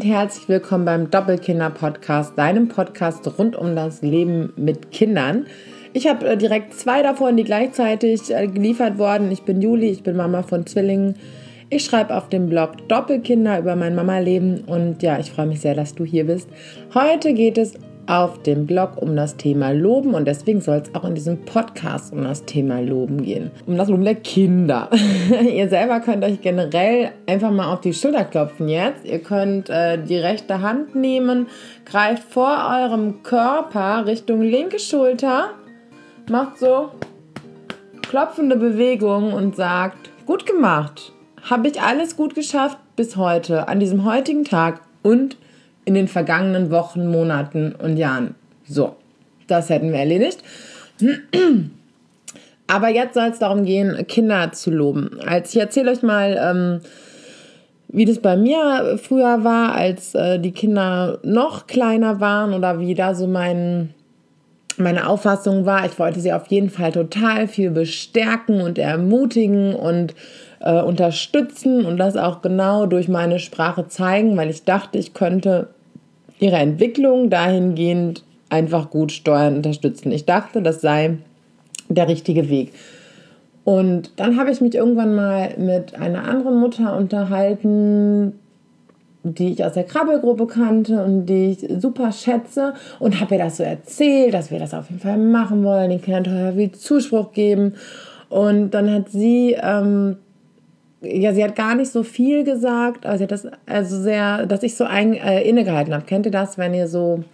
und herzlich willkommen beim Doppelkinder-Podcast, deinem Podcast rund um das Leben mit Kindern. Ich habe äh, direkt zwei davon, die gleichzeitig äh, geliefert wurden. Ich bin Juli, ich bin Mama von Zwillingen. Ich schreibe auf dem Blog Doppelkinder über mein Mama-Leben und ja, ich freue mich sehr, dass du hier bist. Heute geht es auf dem Blog um das Thema Loben und deswegen soll es auch in diesem Podcast um das Thema Loben gehen. Um das Loben der Kinder. ihr selber könnt euch generell einfach mal auf die Schulter klopfen jetzt. Ihr könnt äh, die rechte Hand nehmen, greift vor eurem Körper Richtung linke Schulter, macht so klopfende Bewegungen und sagt, gut gemacht. Habe ich alles gut geschafft bis heute, an diesem heutigen Tag und in den vergangenen Wochen, Monaten und Jahren. So, das hätten wir erledigt. Aber jetzt soll es darum gehen, Kinder zu loben. Als ich erzähle euch mal, ähm, wie das bei mir früher war, als äh, die Kinder noch kleiner waren oder wie da so mein, meine Auffassung war. Ich wollte sie auf jeden Fall total viel bestärken und ermutigen und äh, unterstützen und das auch genau durch meine Sprache zeigen, weil ich dachte, ich könnte ihre Entwicklung dahingehend einfach gut steuern, unterstützen. Ich dachte, das sei der richtige Weg. Und dann habe ich mich irgendwann mal mit einer anderen Mutter unterhalten, die ich aus der Krabbelgruppe kannte und die ich super schätze und habe ihr das so erzählt, dass wir das auf jeden Fall machen wollen, den Kindern total viel Zuspruch geben. Und dann hat sie ähm, ja, sie hat gar nicht so viel gesagt, also das also sehr, dass ich so ein, äh, innegehalten habe. Kennt ihr das, wenn ihr so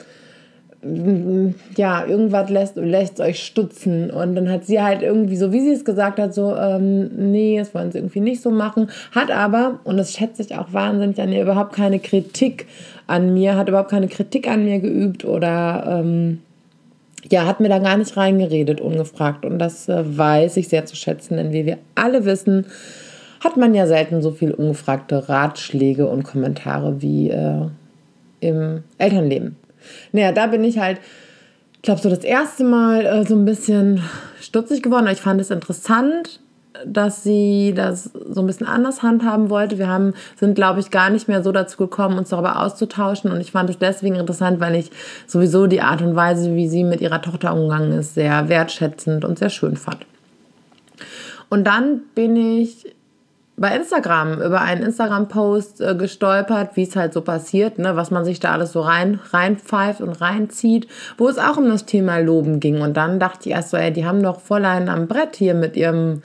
mm, ja, irgendwas lässt, lässt euch stutzen. Und dann hat sie halt irgendwie, so wie sie es gesagt hat, so, ähm, nee, das wollen sie irgendwie nicht so machen. Hat aber, und das schätze ich auch wahnsinnig an ihr, überhaupt keine Kritik an mir, hat überhaupt keine Kritik an mir geübt oder, ähm, ja, hat mir da gar nicht reingeredet, ungefragt. Und das äh, weiß ich sehr zu schätzen, denn wie wir alle wissen, hat man ja selten so viel ungefragte Ratschläge und Kommentare wie äh, im Elternleben. Naja, da bin ich halt, ich glaube, so das erste Mal äh, so ein bisschen stutzig geworden. Ich fand es interessant, dass sie das so ein bisschen anders handhaben wollte. Wir haben, sind, glaube ich, gar nicht mehr so dazu gekommen, uns darüber auszutauschen. Und ich fand es deswegen interessant, weil ich sowieso die Art und Weise, wie sie mit ihrer Tochter umgegangen ist, sehr wertschätzend und sehr schön fand. Und dann bin ich bei Instagram über einen Instagram-Post äh, gestolpert, wie es halt so passiert, ne, was man sich da alles so rein reinpfeift und reinzieht, wo es auch um das Thema Loben ging. Und dann dachte ich erst so, ey, die haben doch voll einen am Brett hier mit ihrem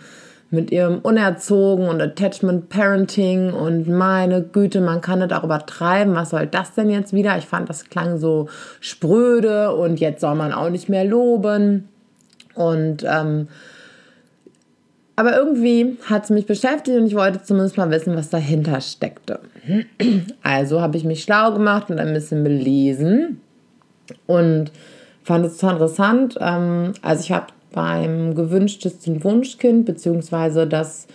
mit ihrem Unerzogen und Attachment Parenting und meine Güte, man kann das auch übertreiben. Was soll das denn jetzt wieder? Ich fand, das klang so spröde und jetzt soll man auch nicht mehr loben. Und ähm, aber irgendwie hat es mich beschäftigt und ich wollte zumindest mal wissen, was dahinter steckte. Also habe ich mich schlau gemacht und ein bisschen belesen und fand es total interessant. Ähm, also ich habe beim gewünschtesten Wunschkind, beziehungsweise das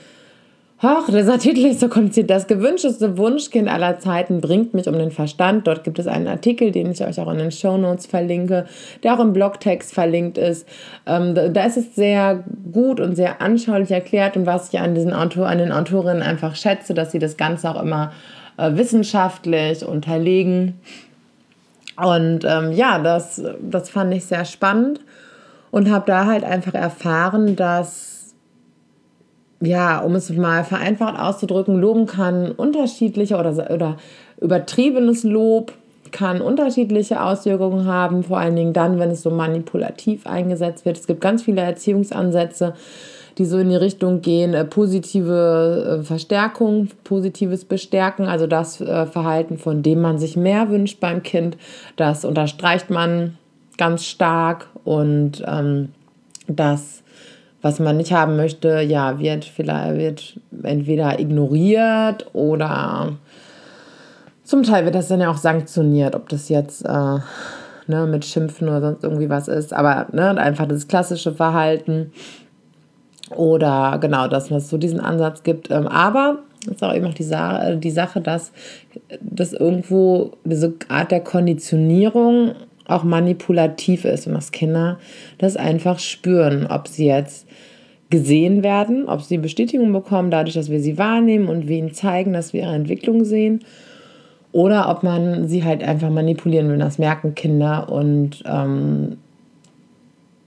Ach, dieser Titel ist so kompliziert. Das gewünschteste Wunschkind aller Zeiten bringt mich um den Verstand. Dort gibt es einen Artikel, den ich euch auch in den Show Notes verlinke, der auch im Blogtext verlinkt ist. Ähm, da ist es sehr gut und sehr anschaulich erklärt und was ich an diesen Autor, an den Autorinnen einfach schätze, dass sie das Ganze auch immer äh, wissenschaftlich unterlegen. Und ähm, ja, das, das fand ich sehr spannend und habe da halt einfach erfahren, dass ja, um es mal vereinfacht auszudrücken, loben kann unterschiedliche oder, oder übertriebenes Lob kann unterschiedliche Auswirkungen haben, vor allen Dingen dann, wenn es so manipulativ eingesetzt wird. Es gibt ganz viele Erziehungsansätze, die so in die Richtung gehen, äh, positive äh, Verstärkung, positives Bestärken, also das äh, Verhalten, von dem man sich mehr wünscht beim Kind, das unterstreicht man ganz stark und ähm, das was man nicht haben möchte, ja, wird vielleicht wird entweder ignoriert oder zum Teil wird das dann ja auch sanktioniert, ob das jetzt äh, ne, mit Schimpfen oder sonst irgendwie was ist, aber ne, einfach das klassische Verhalten oder genau, dass es so diesen Ansatz gibt. Ähm, aber ist auch eben auch die, Sa die Sache, dass das irgendwo diese Art der Konditionierung auch manipulativ ist und dass Kinder das einfach spüren, ob sie jetzt gesehen werden, ob sie Bestätigung bekommen, dadurch, dass wir sie wahrnehmen und ihnen zeigen, dass wir ihre Entwicklung sehen. oder ob man sie halt einfach manipulieren will. Das merken Kinder und ähm,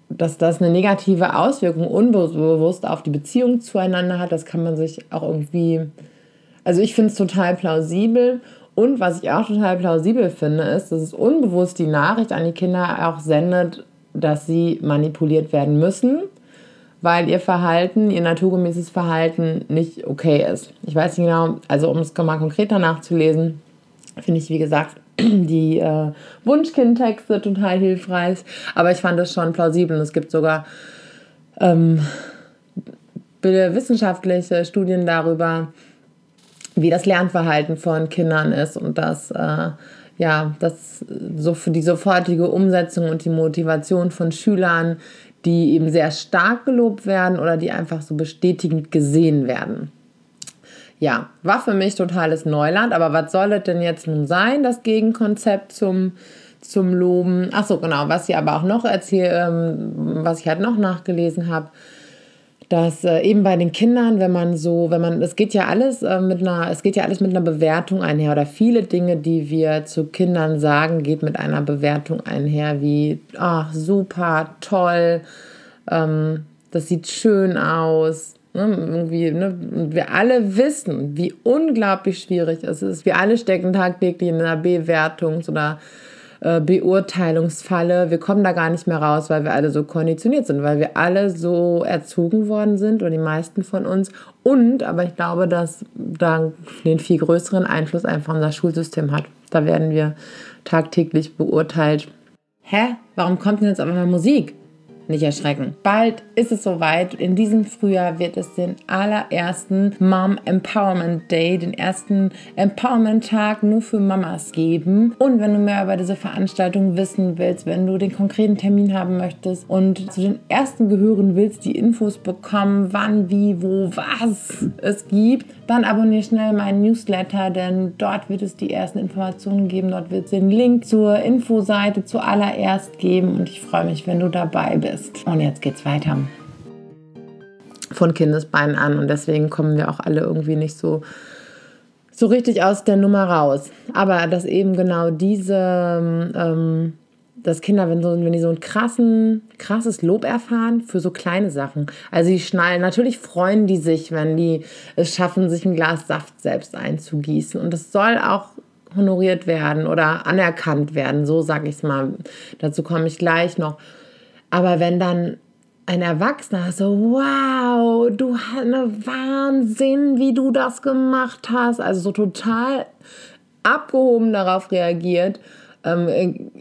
dass das eine negative Auswirkung unbewusst auf die Beziehung zueinander hat, das kann man sich auch irgendwie. Also ich finde es total plausibel. Und was ich auch total plausibel finde, ist, dass es unbewusst die Nachricht an die Kinder auch sendet, dass sie manipuliert werden müssen, weil ihr Verhalten, ihr naturgemäßes Verhalten nicht okay ist. Ich weiß nicht genau, also um es mal konkreter nachzulesen, finde ich, wie gesagt, die äh, Wunschkindtexte total hilfreich. Aber ich fand das schon plausibel. Und es gibt sogar ähm, wissenschaftliche Studien darüber, wie das Lernverhalten von Kindern ist und dass äh, ja, das so für die sofortige Umsetzung und die Motivation von Schülern, die eben sehr stark gelobt werden oder die einfach so bestätigend gesehen werden ja, war für mich totales Neuland. Aber was soll es denn jetzt nun sein, das Gegenkonzept zum, zum Loben? Ach so, genau, was ich aber auch noch erzähle, ähm, was ich halt noch nachgelesen habe, dass äh, eben bei den Kindern, wenn man so, wenn man, es geht ja alles äh, mit einer, es geht ja alles mit einer Bewertung einher oder viele Dinge, die wir zu Kindern sagen, geht mit einer Bewertung einher, wie, ach, super, toll, ähm, das sieht schön aus, Ne, irgendwie, ne, wir alle wissen, wie unglaublich schwierig es ist. Wir alle stecken tagtäglich in einer Bewertungs- oder äh, Beurteilungsfalle. Wir kommen da gar nicht mehr raus, weil wir alle so konditioniert sind, weil wir alle so erzogen worden sind oder die meisten von uns. Und, aber ich glaube, dass da den viel größeren Einfluss einfach unser Schulsystem hat. Da werden wir tagtäglich beurteilt. Hä? Warum kommt denn jetzt auf einmal Musik? Nicht erschrecken. Bald ist es soweit. In diesem Frühjahr wird es den allerersten Mom Empowerment Day, den ersten Empowerment Tag nur für Mamas geben. Und wenn du mehr über diese Veranstaltung wissen willst, wenn du den konkreten Termin haben möchtest und zu den ersten gehören willst, die Infos bekommen, wann, wie, wo, was es gibt, dann abonniere schnell meinen Newsletter, denn dort wird es die ersten Informationen geben. Dort wird es den Link zur Infoseite zuallererst geben und ich freue mich, wenn du dabei bist ist. Und jetzt geht's weiter. Von Kindesbeinen an. Und deswegen kommen wir auch alle irgendwie nicht so, so richtig aus der Nummer raus. Aber dass eben genau diese, ähm, dass Kinder, wenn, so, wenn die so ein krassen, krasses Lob erfahren für so kleine Sachen. Also die schnallen, natürlich freuen die sich, wenn die es schaffen, sich ein Glas Saft selbst einzugießen. Und das soll auch honoriert werden oder anerkannt werden, so sage ich es mal. Dazu komme ich gleich noch. Aber wenn dann ein Erwachsener so, wow, du hast eine Wahnsinn, wie du das gemacht hast, also so total abgehoben darauf reagiert, ähm,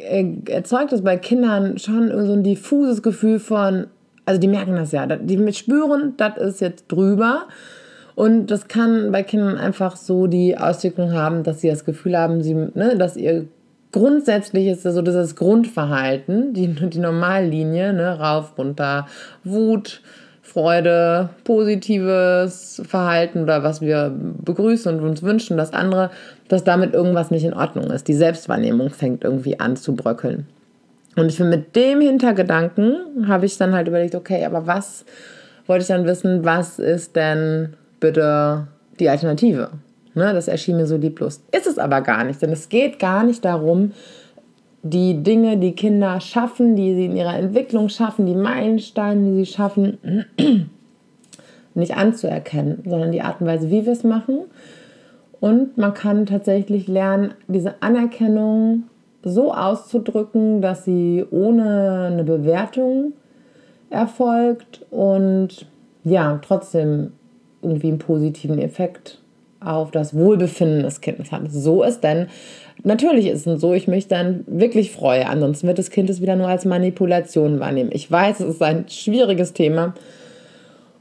erzeugt das bei Kindern schon so ein diffuses Gefühl von, also die merken das ja, die spüren, das ist jetzt drüber. Und das kann bei Kindern einfach so die Auswirkung haben, dass sie das Gefühl haben, sie, ne, dass ihr grundsätzlich ist das so dieses Grundverhalten, die, die Normallinie, ne, rauf, runter, Wut, Freude, positives Verhalten oder was wir begrüßen und uns wünschen, das andere, dass damit irgendwas nicht in Ordnung ist. Die Selbstwahrnehmung fängt irgendwie an zu bröckeln. Und ich finde, mit dem Hintergedanken habe ich dann halt überlegt, okay, aber was wollte ich dann wissen, was ist denn bitte die Alternative? Ne, das erschien mir so lieblos. Ist es aber gar nicht, denn es geht gar nicht darum, die Dinge, die Kinder schaffen, die sie in ihrer Entwicklung schaffen, die Meilensteine, die sie schaffen, nicht anzuerkennen, sondern die Art und Weise, wie wir es machen. Und man kann tatsächlich lernen, diese Anerkennung so auszudrücken, dass sie ohne eine Bewertung erfolgt und ja, trotzdem irgendwie einen positiven Effekt auf das Wohlbefinden des Kindes hat. So ist denn, natürlich ist es so, ich mich dann wirklich freue. Ansonsten wird das Kind es wieder nur als Manipulation wahrnehmen. Ich weiß, es ist ein schwieriges Thema.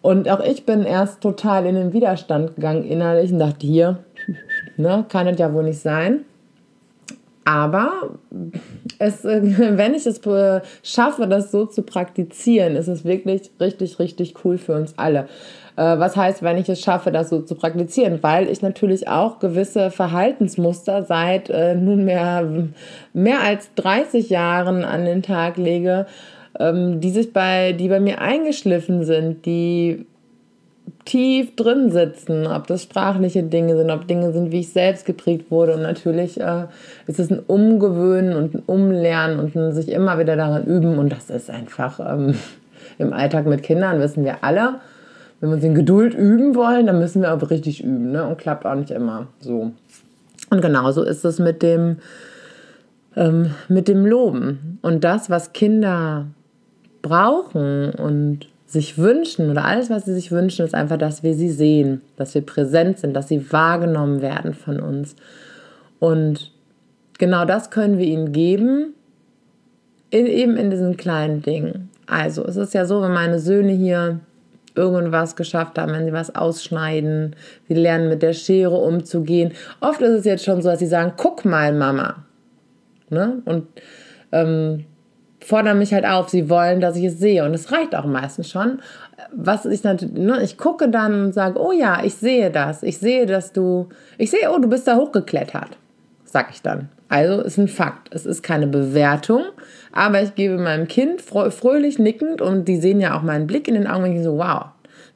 Und auch ich bin erst total in den Widerstand gegangen innerlich und dachte, hier, ne, kann es ja wohl nicht sein. Aber es, wenn ich es schaffe, das so zu praktizieren, ist es wirklich richtig, richtig cool für uns alle. Äh, was heißt, wenn ich es schaffe, das so zu praktizieren? Weil ich natürlich auch gewisse Verhaltensmuster seit äh, nunmehr mehr als 30 Jahren an den Tag lege, ähm, die sich bei, die bei mir eingeschliffen sind, die tief drin sitzen, ob das sprachliche Dinge sind, ob Dinge sind, wie ich selbst geprägt wurde. Und natürlich äh, ist es ein Umgewöhnen und ein Umlernen und ein sich immer wieder daran üben. Und das ist einfach ähm, im Alltag mit Kindern, wissen wir alle. Wenn wir uns in Geduld üben wollen, dann müssen wir aber richtig üben. Ne? Und klappt auch nicht immer so. Und genauso ist es mit dem, ähm, mit dem Loben. Und das, was Kinder brauchen und sich wünschen oder alles, was sie sich wünschen, ist einfach, dass wir sie sehen, dass wir präsent sind, dass sie wahrgenommen werden von uns. Und genau das können wir ihnen geben, in, eben in diesen kleinen Dingen. Also es ist ja so, wenn meine Söhne hier irgendwas geschafft haben, wenn sie was ausschneiden, sie lernen mit der Schere umzugehen. Oft ist es jetzt schon so, dass sie sagen, guck mal, Mama. Ne? Und ähm, fordern mich halt auf, sie wollen, dass ich es sehe. Und es reicht auch meistens schon. Was ich natürlich, ne, ich gucke dann und sage, oh ja, ich sehe das. Ich sehe, dass du, ich sehe, oh, du bist da hochgeklettert. Sag ich dann. Also ist ein Fakt. Es ist keine Bewertung, aber ich gebe meinem Kind fröhlich nickend und die sehen ja auch meinen Blick in den Augen und ich so, wow.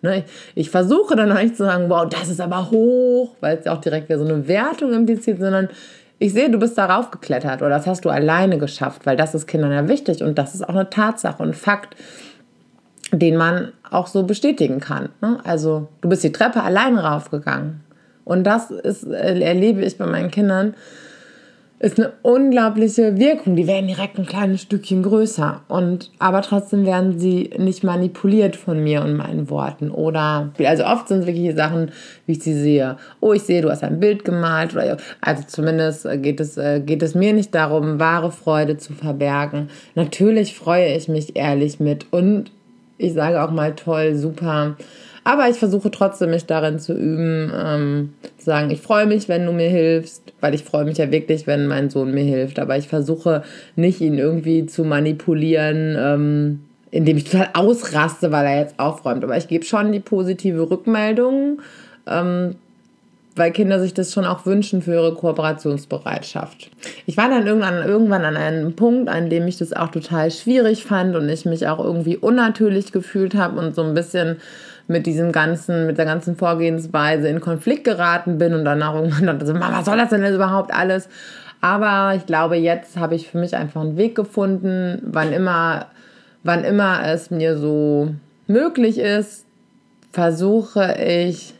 Ne, ich, ich versuche dann nicht zu sagen, wow, das ist aber hoch, weil es ja auch direkt wieder so eine Wertung impliziert, sondern ich sehe, du bist darauf geklettert oder das hast du alleine geschafft, weil das ist Kindern ja wichtig und das ist auch eine Tatsache und Fakt, den man auch so bestätigen kann. Ne? Also du bist die Treppe alleine raufgegangen und das ist, äh, erlebe ich bei meinen Kindern ist eine unglaubliche Wirkung. Die werden direkt ein kleines Stückchen größer. Und, aber trotzdem werden sie nicht manipuliert von mir und meinen Worten. Oder, also oft sind es wirklich Sachen, wie ich sie sehe. Oh, ich sehe, du hast ein Bild gemalt. Oder, also zumindest geht es, äh, geht es mir nicht darum, wahre Freude zu verbergen. Natürlich freue ich mich ehrlich mit. Und ich sage auch mal toll, super aber ich versuche trotzdem, mich darin zu üben, ähm, zu sagen, ich freue mich, wenn du mir hilfst, weil ich freue mich ja wirklich, wenn mein Sohn mir hilft. Aber ich versuche nicht, ihn irgendwie zu manipulieren, ähm, indem ich total ausraste, weil er jetzt aufräumt. Aber ich gebe schon die positive Rückmeldung, ähm, weil Kinder sich das schon auch wünschen für ihre Kooperationsbereitschaft. Ich war dann irgendwann, irgendwann an einem Punkt, an dem ich das auch total schwierig fand und ich mich auch irgendwie unnatürlich gefühlt habe und so ein bisschen mit diesem ganzen, mit der ganzen Vorgehensweise in Konflikt geraten bin und dann auch irgendwann dachte, so, was soll das denn jetzt überhaupt alles? Aber ich glaube, jetzt habe ich für mich einfach einen Weg gefunden, wann immer, wann immer es mir so möglich ist, versuche ich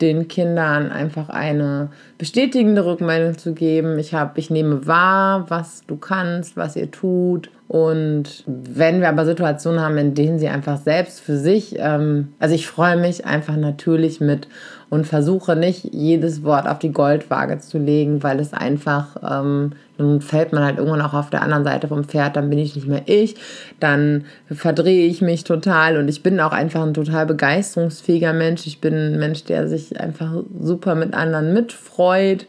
den Kindern einfach eine bestätigende Rückmeldung zu geben. Ich habe, ich nehme wahr, was du kannst, was ihr tut und wenn wir aber Situationen haben, in denen sie einfach selbst für sich, ähm, also ich freue mich einfach natürlich mit und versuche nicht jedes Wort auf die Goldwaage zu legen, weil es einfach, ähm, dann fällt man halt irgendwann auch auf der anderen Seite vom Pferd, dann bin ich nicht mehr ich, dann verdrehe ich mich total und ich bin auch einfach ein total begeisterungsfähiger Mensch. Ich bin ein Mensch, der sich einfach super mit anderen mitfreut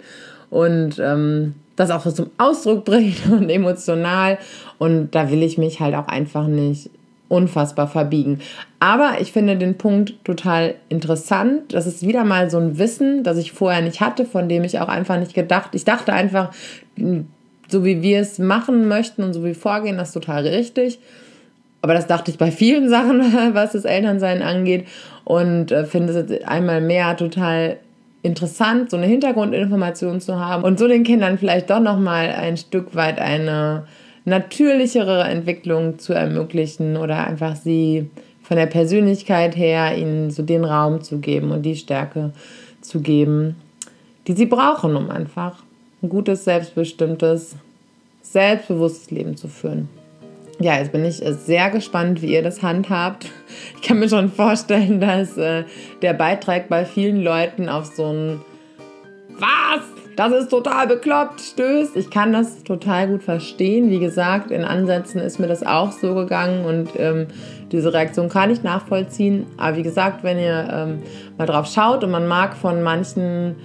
und ähm, das auch so zum Ausdruck bringt und emotional. Und da will ich mich halt auch einfach nicht unfassbar verbiegen. Aber ich finde den Punkt total interessant. Das ist wieder mal so ein Wissen, das ich vorher nicht hatte, von dem ich auch einfach nicht gedacht. Ich dachte einfach, so wie wir es machen möchten und so wie wir vorgehen, das ist total richtig. Aber das dachte ich bei vielen Sachen, was das Elternsein angeht. Und äh, finde es einmal mehr total interessant, so eine Hintergrundinformation zu haben und so den Kindern vielleicht doch nochmal ein Stück weit eine natürlichere Entwicklung zu ermöglichen oder einfach sie von der Persönlichkeit her ihnen so den Raum zu geben und die Stärke zu geben, die sie brauchen, um einfach ein gutes, selbstbestimmtes, selbstbewusstes Leben zu führen ja, jetzt bin ich sehr gespannt, wie ihr das handhabt. Ich kann mir schon vorstellen, dass äh, der Beitrag bei vielen Leuten auf so ein Was? Das ist total bekloppt, stößt. Ich kann das total gut verstehen. Wie gesagt, in Ansätzen ist mir das auch so gegangen und ähm, diese Reaktion kann ich nachvollziehen. Aber wie gesagt, wenn ihr ähm, mal drauf schaut und man mag von manchen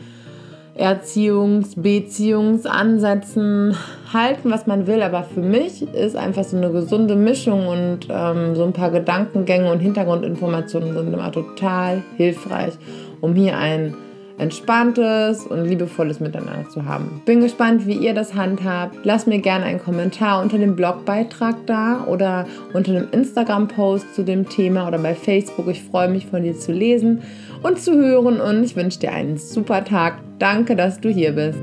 Erziehungs-, Beziehungsansätzen halten, was man will. Aber für mich ist einfach so eine gesunde Mischung und ähm, so ein paar Gedankengänge und Hintergrundinformationen sind immer total hilfreich, um hier ein entspanntes und liebevolles Miteinander zu haben. Bin gespannt, wie ihr das handhabt. Lasst mir gerne einen Kommentar unter dem Blogbeitrag da oder unter dem Instagram-Post zu dem Thema oder bei Facebook. Ich freue mich von dir zu lesen und zu hören und ich wünsche dir einen super Tag. Danke, dass du hier bist.